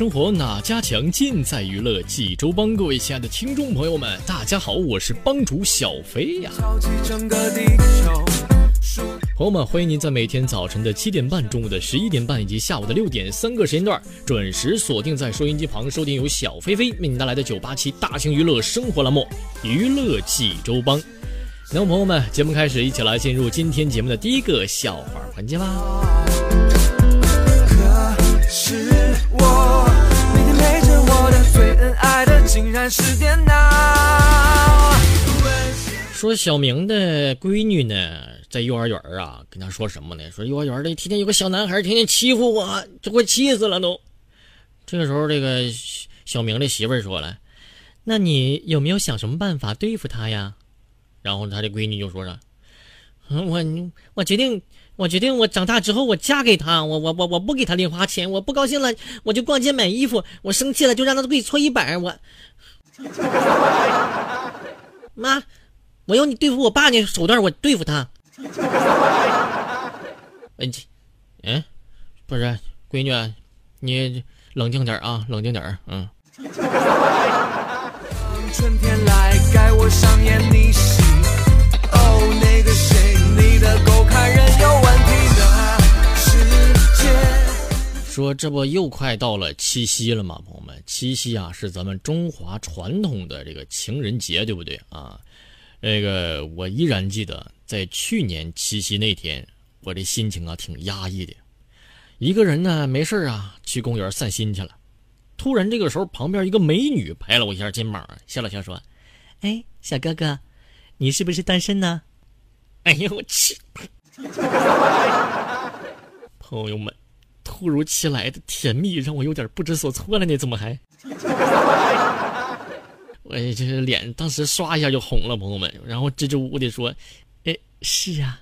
生活哪家强？尽在娱乐济州帮。各位亲爱的听众朋友们，大家好，我是帮主小飞呀。朋友们，欢迎您在每天早晨的七点半、中午的十一点半以及下午的六点三个时间段，准时锁定在收音机旁，收听由小飞飞为您带来的九八七大型娱乐生活栏目《娱乐济州帮》。那么，朋友们，节目开始，一起来进入今天节目的第一个笑话环节吧。说小明的闺女呢，在幼儿园啊，跟他说什么呢？说幼儿园里天天有个小男孩，天天欺负我，这快气死了都。这个时候，这个小明的媳妇儿说了：“那你有没有想什么办法对付他呀？”然后他的闺女就说了：“我我决定，我决定，我长大之后我嫁给他，我我我我不给他零花钱，我不高兴了我就逛街买衣服，我生气了就让他给你搓衣板，我 妈。”我用你对付我爸那手段，我对付他。哎，嗯，不是，闺女，你冷静点啊，冷静点嗯。春天来，该我上演你说这不又快到了七夕了吗？朋友们，七夕啊是咱们中华传统的这个情人节，对不对啊？那个，我依然记得，在去年七夕那天，我这心情啊挺压抑的。一个人呢，没事啊，去公园散心去了。突然，这个时候旁边一个美女拍了我一下肩膀，笑了笑说：“哎，小哥哥，你是不是单身呢？”哎呦我去！朋友们，突如其来的甜蜜让我有点不知所措了呢，怎么还？我这脸当时刷一下就红了，朋友们，然后支支吾吾的说：“哎，是啊，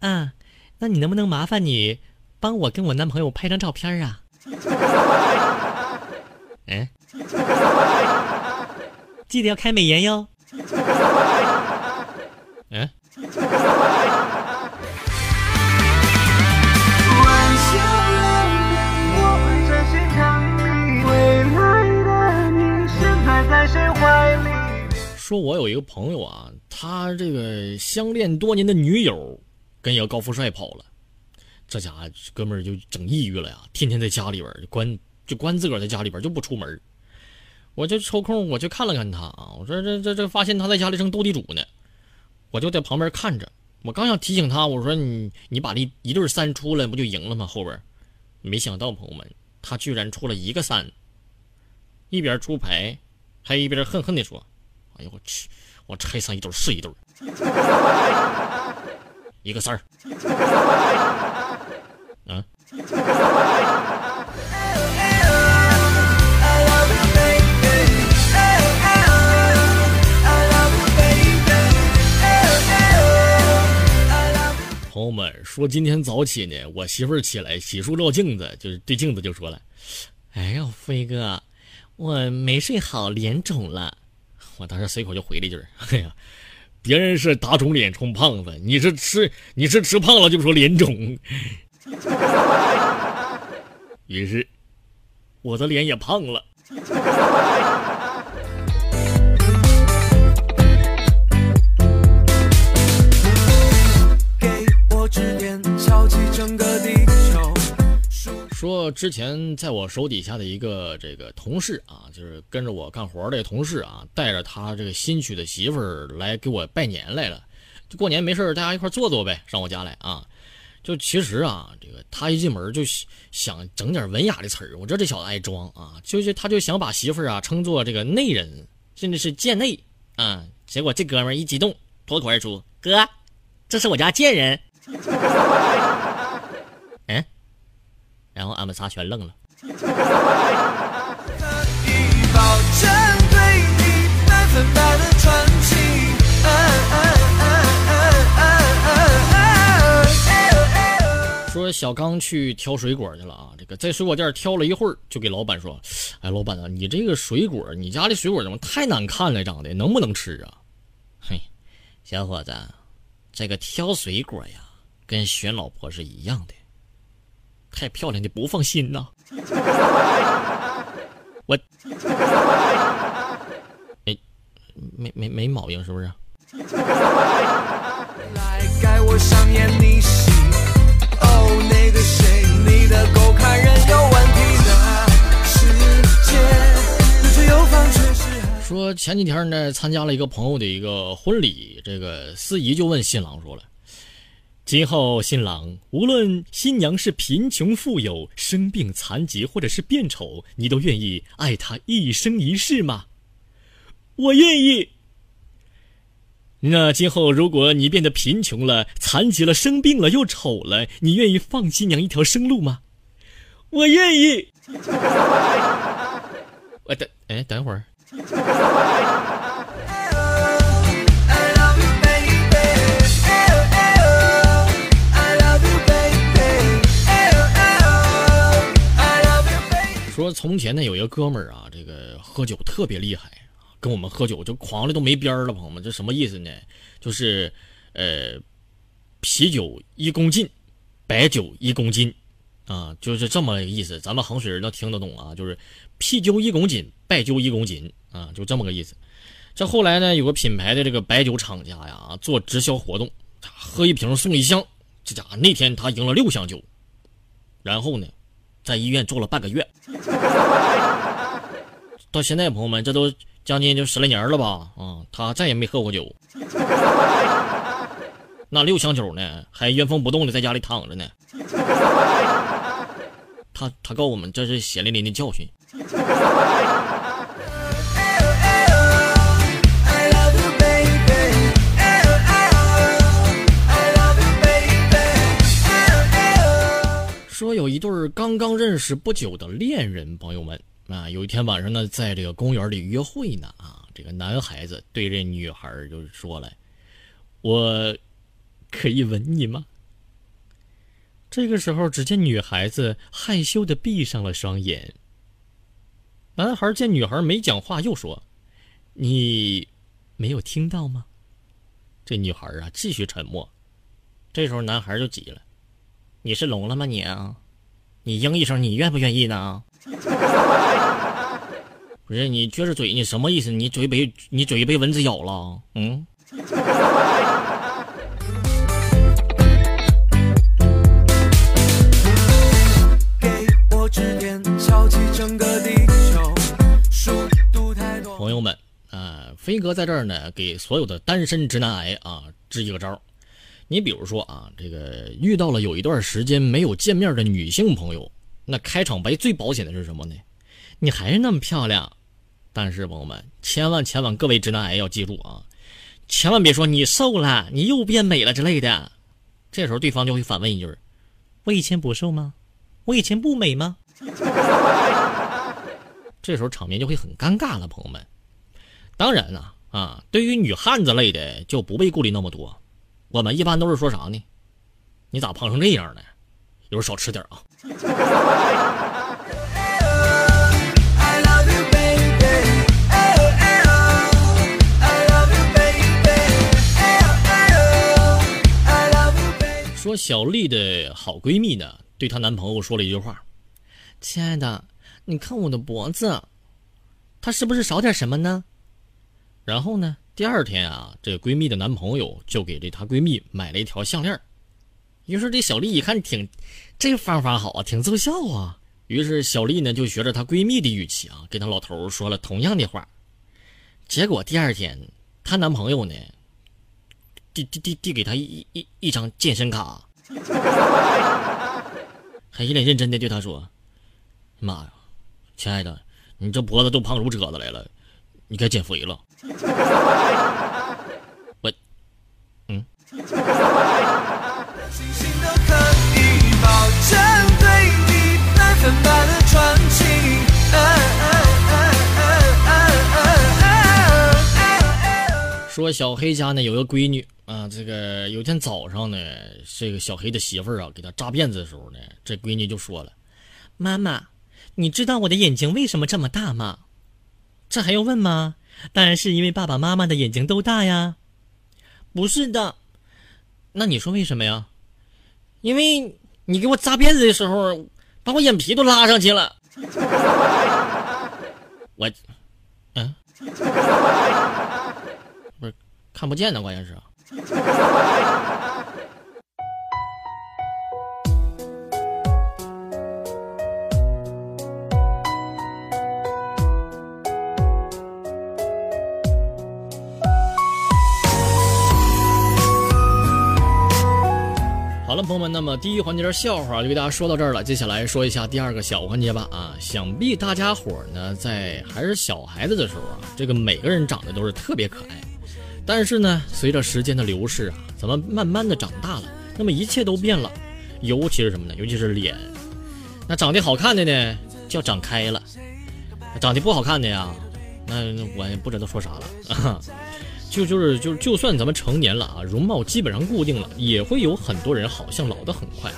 啊，那你能不能麻烦你帮我跟我男朋友拍张照片啊？”哎，记得要开美颜哟。嗯。说，我有一个朋友啊，他这个相恋多年的女友跟一个高富帅跑了，这家伙哥们儿就整抑郁了呀，天天在家里边就关就关自个儿在家里边就不出门。我就抽空我去看了看他啊，我说这这这发现他在家里正斗地主呢，我就在旁边看着。我刚想提醒他，我说你你把这一对三出来不就赢了吗？后边，没想到朋友们，他居然出了一个三，一边出牌，还一边恨恨地说。哎呦我去！我拆上一对是一对，一个三儿。啊！朋友们说，今天早起呢，我媳妇儿起来洗漱照镜子，就是对镜子就说了：“哎呦，飞哥，我没睡好，脸肿了。”我当时随口就回了一句：“哎呀，别人是打肿脸充胖子，你是吃你是吃胖了就说脸肿。”于是，我的脸也胖了。说之前在我手底下的一个这个同事啊，就是跟着我干活的同事啊，带着他这个新娶的媳妇儿来给我拜年来了。就过年没事大家一块坐坐呗，上我家来啊。就其实啊，这个他一进门就想整点文雅的词儿。我知道这小子爱装啊，就是他就想把媳妇儿啊称作这个内人，甚至是贱内啊。结果这哥们儿一激动，脱口而出：“哥，这是我家贱人。”嗯。然后俺们仨全愣了。说小刚去挑水果去了啊，这个在水果店挑了一会儿，就给老板说：“哎，老板啊，你这个水果，你家的水果怎么太难看了？长得能不能吃啊？”嘿，小伙子，这个挑水果呀，跟选老婆是一样的。太漂亮的不放心呐！我，哎，没没没毛病是不是？说前几天呢，参加了一个朋友的一个婚礼，这个司仪就问新郎说了。今后新郎，无论新娘是贫穷富有、生病残疾，或者是变丑，你都愿意爱她一生一世吗？我愿意。那今后如果你变得贫穷了、残疾了、生病了又丑了，你愿意放新娘一条生路吗？我愿意。我 等，哎，等会儿。说从前呢，有一个哥们儿啊，这个喝酒特别厉害，跟我们喝酒就狂的都没边儿了，朋友们，这什么意思呢？就是，呃，啤酒一公斤，白酒一公斤，啊，就是这么个意思。咱们衡水人都听得懂啊，就是啤酒一公斤，白酒一公斤，啊，就这么个意思。这后来呢，有个品牌的这个白酒厂家呀，做直销活动，喝一瓶送一箱。这家伙那天他赢了六箱酒，然后呢？在医院住了半个月，到现在朋友们，这都将近就十来年了吧？啊，他再也没喝过酒。那六箱酒呢，还原封不动的在家里躺着呢。他他告诉我们，这是血淋淋的教训。说有一对刚刚认识不久的恋人朋友们啊，有一天晚上呢，在这个公园里约会呢啊，这个男孩子对这女孩就说了：“我可以吻你吗？”这个时候，只见女孩子害羞的闭上了双眼。男孩见女孩没讲话，又说：“你没有听到吗？”这女孩啊，继续沉默。这时候，男孩就急了。你是聋了吗你？你应一声，你愿不愿意呢？不是你撅着嘴，你什么意思？你嘴被你嘴被蚊子咬了？嗯？朋友们啊，飞哥在这儿呢，给所有的单身直男癌啊支一个招。你比如说啊，这个遇到了有一段时间没有见面的女性朋友，那开场白最保险的是什么呢？你还是那么漂亮，但是朋友们，千万千万各位直男癌要记住啊，千万别说你瘦了，你又变美了之类的，这时候对方就会反问一句：我以前不瘦吗？我以前不美吗？这时候场面就会很尴尬了，朋友们。当然了啊，对于女汉子类的就不必顾虑那么多。我们一般都是说啥呢？你咋胖成这样呢？一会儿少吃点啊。说小丽的好闺蜜呢，对她男朋友说了一句话：“亲爱的，你看我的脖子，它是不是少点什么呢？”然后呢？第二天啊，这闺蜜的男朋友就给这她闺蜜买了一条项链。于是这小丽一看，挺这方法好啊，挺奏效啊，于是小丽呢就学着她闺蜜的语气啊，跟她老头说了同样的话。结果第二天，她男朋友呢，递递递递给她一一一张健身卡，还一脸认真的对她说：“妈呀，亲爱的，你这脖子都胖出褶子来了，你该减肥了。”我，嗯。说小黑家呢有个闺女啊，这个有天早上呢，这个小黑的媳妇儿啊给他扎辫子的时候呢，这闺女就说了：“妈妈，你知道我的眼睛为什么这么大吗？”这还用问吗？当然是因为爸爸妈妈的眼睛都大呀。不是的，那你说为什么呀？因为你给我扎辫子的时候，把我眼皮都拉上去了。我，嗯。不是看不见呢，关键是。好了，朋友们，那么第一环节的笑话就给大家说到这儿了。接下来说一下第二个小环节吧。啊，想必大家伙儿呢，在还是小孩子的时候啊，这个每个人长得都是特别可爱。但是呢，随着时间的流逝啊，咱们慢慢的长大了，那么一切都变了，尤其是什么呢？尤其是脸。那长得好看的呢，叫长开了；长得不好看的呀，那我也不知道说啥了。就就是就是就算咱们成年了啊，容貌基本上固定了，也会有很多人好像老得很快。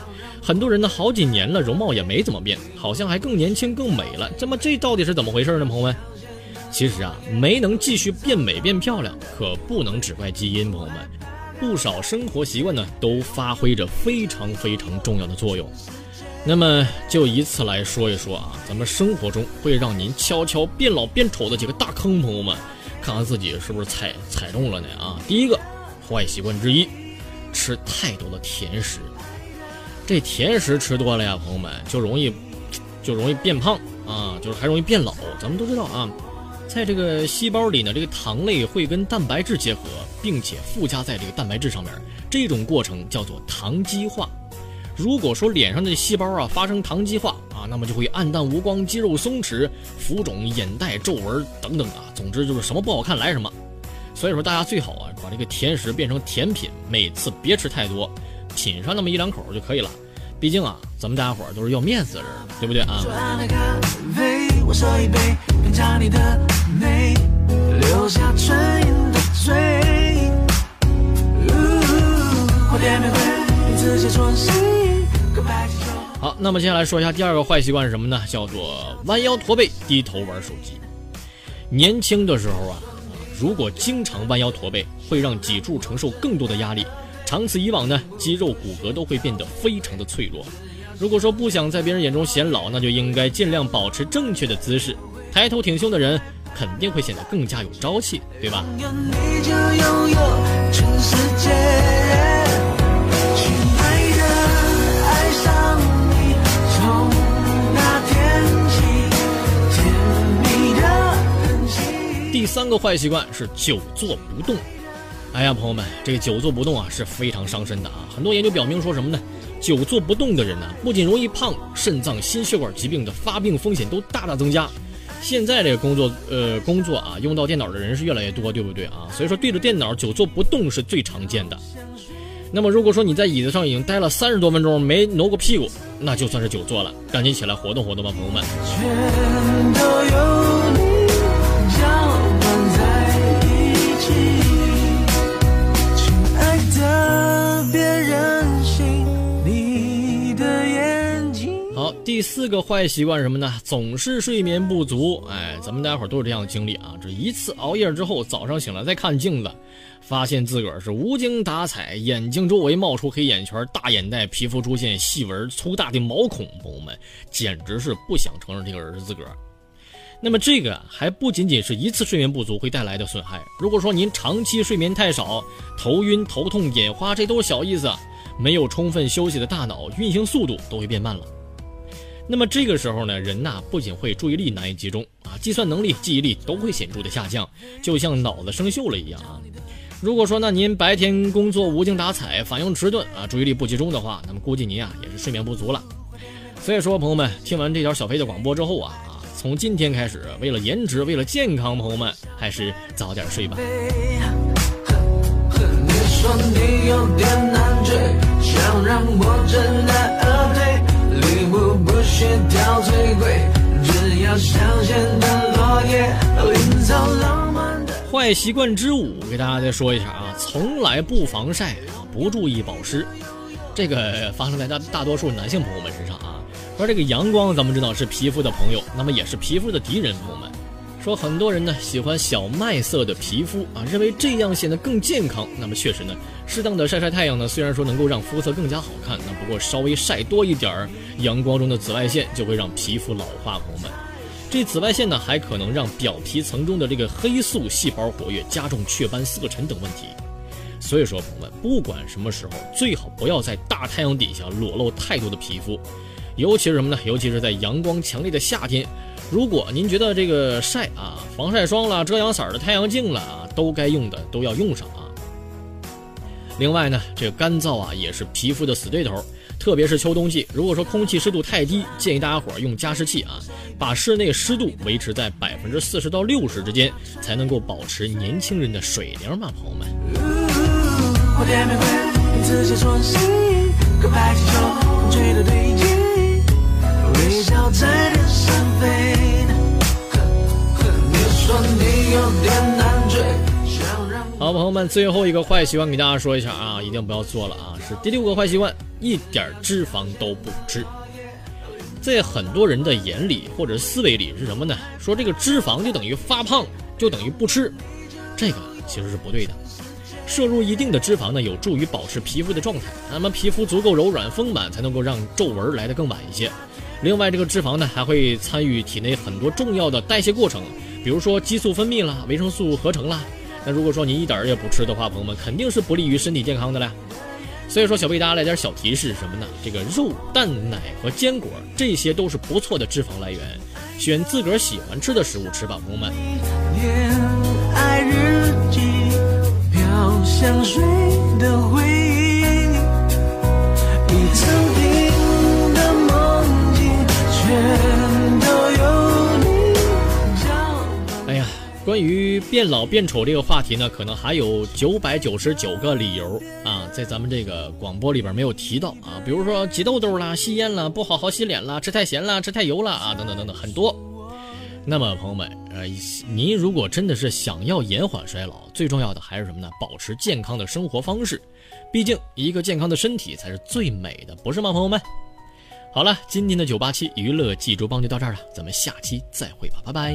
很多人呢，好几年了，容貌也没怎么变，好像还更年轻更美了。这么这到底是怎么回事呢，朋友们？其实啊，没能继续变美变漂亮，可不能只怪基因。朋友们，不少生活习惯呢，都发挥着非常非常重要的作用。那么，就以此来说一说啊，咱们生活中会让您悄悄变老变丑的几个大坑，朋友们，看看自己是不是踩踩中了呢？啊，第一个坏习惯之一，吃太多的甜食。这甜食吃多了呀，朋友们就容易就容易变胖啊，就是还容易变老。咱们都知道啊。在这个细胞里呢，这个糖类会跟蛋白质结合，并且附加在这个蛋白质上面，这种过程叫做糖基化。如果说脸上的细胞啊发生糖基化啊，那么就会暗淡无光、肌肉松弛、浮肿、眼袋、皱纹等等啊，总之就是什么不好看来什么。所以说大家最好啊把这个甜食变成甜品，每次别吃太多，品上那么一两口就可以了。毕竟啊，咱们大家伙都是要面子的人，对不对啊？好，那么接下来说一下第二个坏习惯是什么呢？叫做弯腰驼背、低头玩手机。年轻的时候啊，如果经常弯腰驼背，会让脊柱承受更多的压力。长此以往呢，肌肉骨骼都会变得非常的脆弱。如果说不想在别人眼中显老，那就应该尽量保持正确的姿势，抬头挺胸的人肯定会显得更加有朝气，对吧？第三个坏习惯是久坐不动。哎呀，朋友们，这个久坐不动啊是非常伤身的啊！很多研究表明说什么呢？久坐不动的人呢，不仅容易胖，肾脏、心血管疾病的发病风险都大大增加。现在这个工作，呃，工作啊，用到电脑的人是越来越多，对不对啊？所以说，对着电脑久坐不动是最常见的。那么，如果说你在椅子上已经待了三十多分钟没挪过屁股，那就算是久坐了，赶紧起来活动活动吧，朋友们。别任性！你的眼睛好第四个坏习惯是什么呢？总是睡眠不足。哎，咱们大家伙都有这样的经历啊。这一次熬夜之后，早上醒来再看镜子，发现自个儿是无精打采，眼睛周围冒出黑眼圈、大眼袋，皮肤出现细纹、粗大的毛孔。朋友们，简直是不想承认这个人是自个儿。那么这个还不仅仅是一次睡眠不足会带来的损害。如果说您长期睡眠太少，头晕、头痛、眼花，这都是小意思。没有充分休息的大脑运行速度都会变慢了。那么这个时候呢，人呐不仅会注意力难以集中啊，计算能力、记忆力都会显著的下降，就像脑子生锈了一样啊。如果说那您白天工作无精打采、反应迟钝啊、注意力不集中的话，那么估计您啊也是睡眠不足了。所以说，朋友们听完这条小飞的广播之后啊，从今天开始，为了颜值、为了健康，朋友们还是早点睡吧。坏习惯之五，给大家再说一下啊，从来不防晒，不注意保湿，这个发生在大大多数男性朋友们身上啊。说这个阳光，咱们知道是皮肤的朋友，那么也是皮肤的敌人，朋友们。说很多人呢喜欢小麦色的皮肤啊，认为这样显得更健康。那么确实呢，适当的晒晒太阳呢，虽然说能够让肤色更加好看，那不过稍微晒多一点儿，阳光中的紫外线就会让皮肤老化。朋友们，这紫外线呢还可能让表皮层中的这个黑素细胞活跃，加重雀斑、色沉等问题。所以说，朋友们，不管什么时候，最好不要在大太阳底下裸露太多的皮肤，尤其是什么呢？尤其是在阳光强烈的夏天。如果您觉得这个晒啊，防晒霜啦、遮阳伞的太阳镜了啊，都该用的都要用上啊。另外呢，这个干燥啊也是皮肤的死对头，特别是秋冬季，如果说空气湿度太低，建议大家伙用加湿器啊，把室内湿度维持在百分之四十到六十之间，才能够保持年轻人的水灵嘛，朋友们。好，朋友们，最后一个坏习惯给大家说一下啊，一定不要做了啊！是第六个坏习惯，一点脂肪都不吃。在很多人的眼里或者思维里是什么呢？说这个脂肪就等于发胖，就等于不吃，这个其实是不对的。摄入一定的脂肪呢，有助于保持皮肤的状态，那么皮肤足够柔软丰满，才能够让皱纹来得更晚一些。另外，这个脂肪呢，还会参与体内很多重要的代谢过程，比如说激素分泌啦、维生素合成啦。那如果说你一点儿也不吃的话，朋友们肯定是不利于身体健康的了。所以说，小贝大家来点小提示什么呢？这个肉、蛋、奶和坚果，这些都是不错的脂肪来源，选自个儿喜欢吃的食物吃吧，朋友们。爱日记，飘香水的回忆，一层关于变老变丑这个话题呢，可能还有九百九十九个理由啊，在咱们这个广播里边没有提到啊，比如说挤痘痘啦、吸烟啦、不好好洗脸啦、吃太咸啦、吃太油啦啊，等等等等很多。那么朋友们，呃，您如果真的是想要延缓衰老，最重要的还是什么呢？保持健康的生活方式，毕竟一个健康的身体才是最美的，不是吗，朋友们？好了，今天的九八七娱乐济州帮就到这儿了，咱们下期再会吧，拜拜。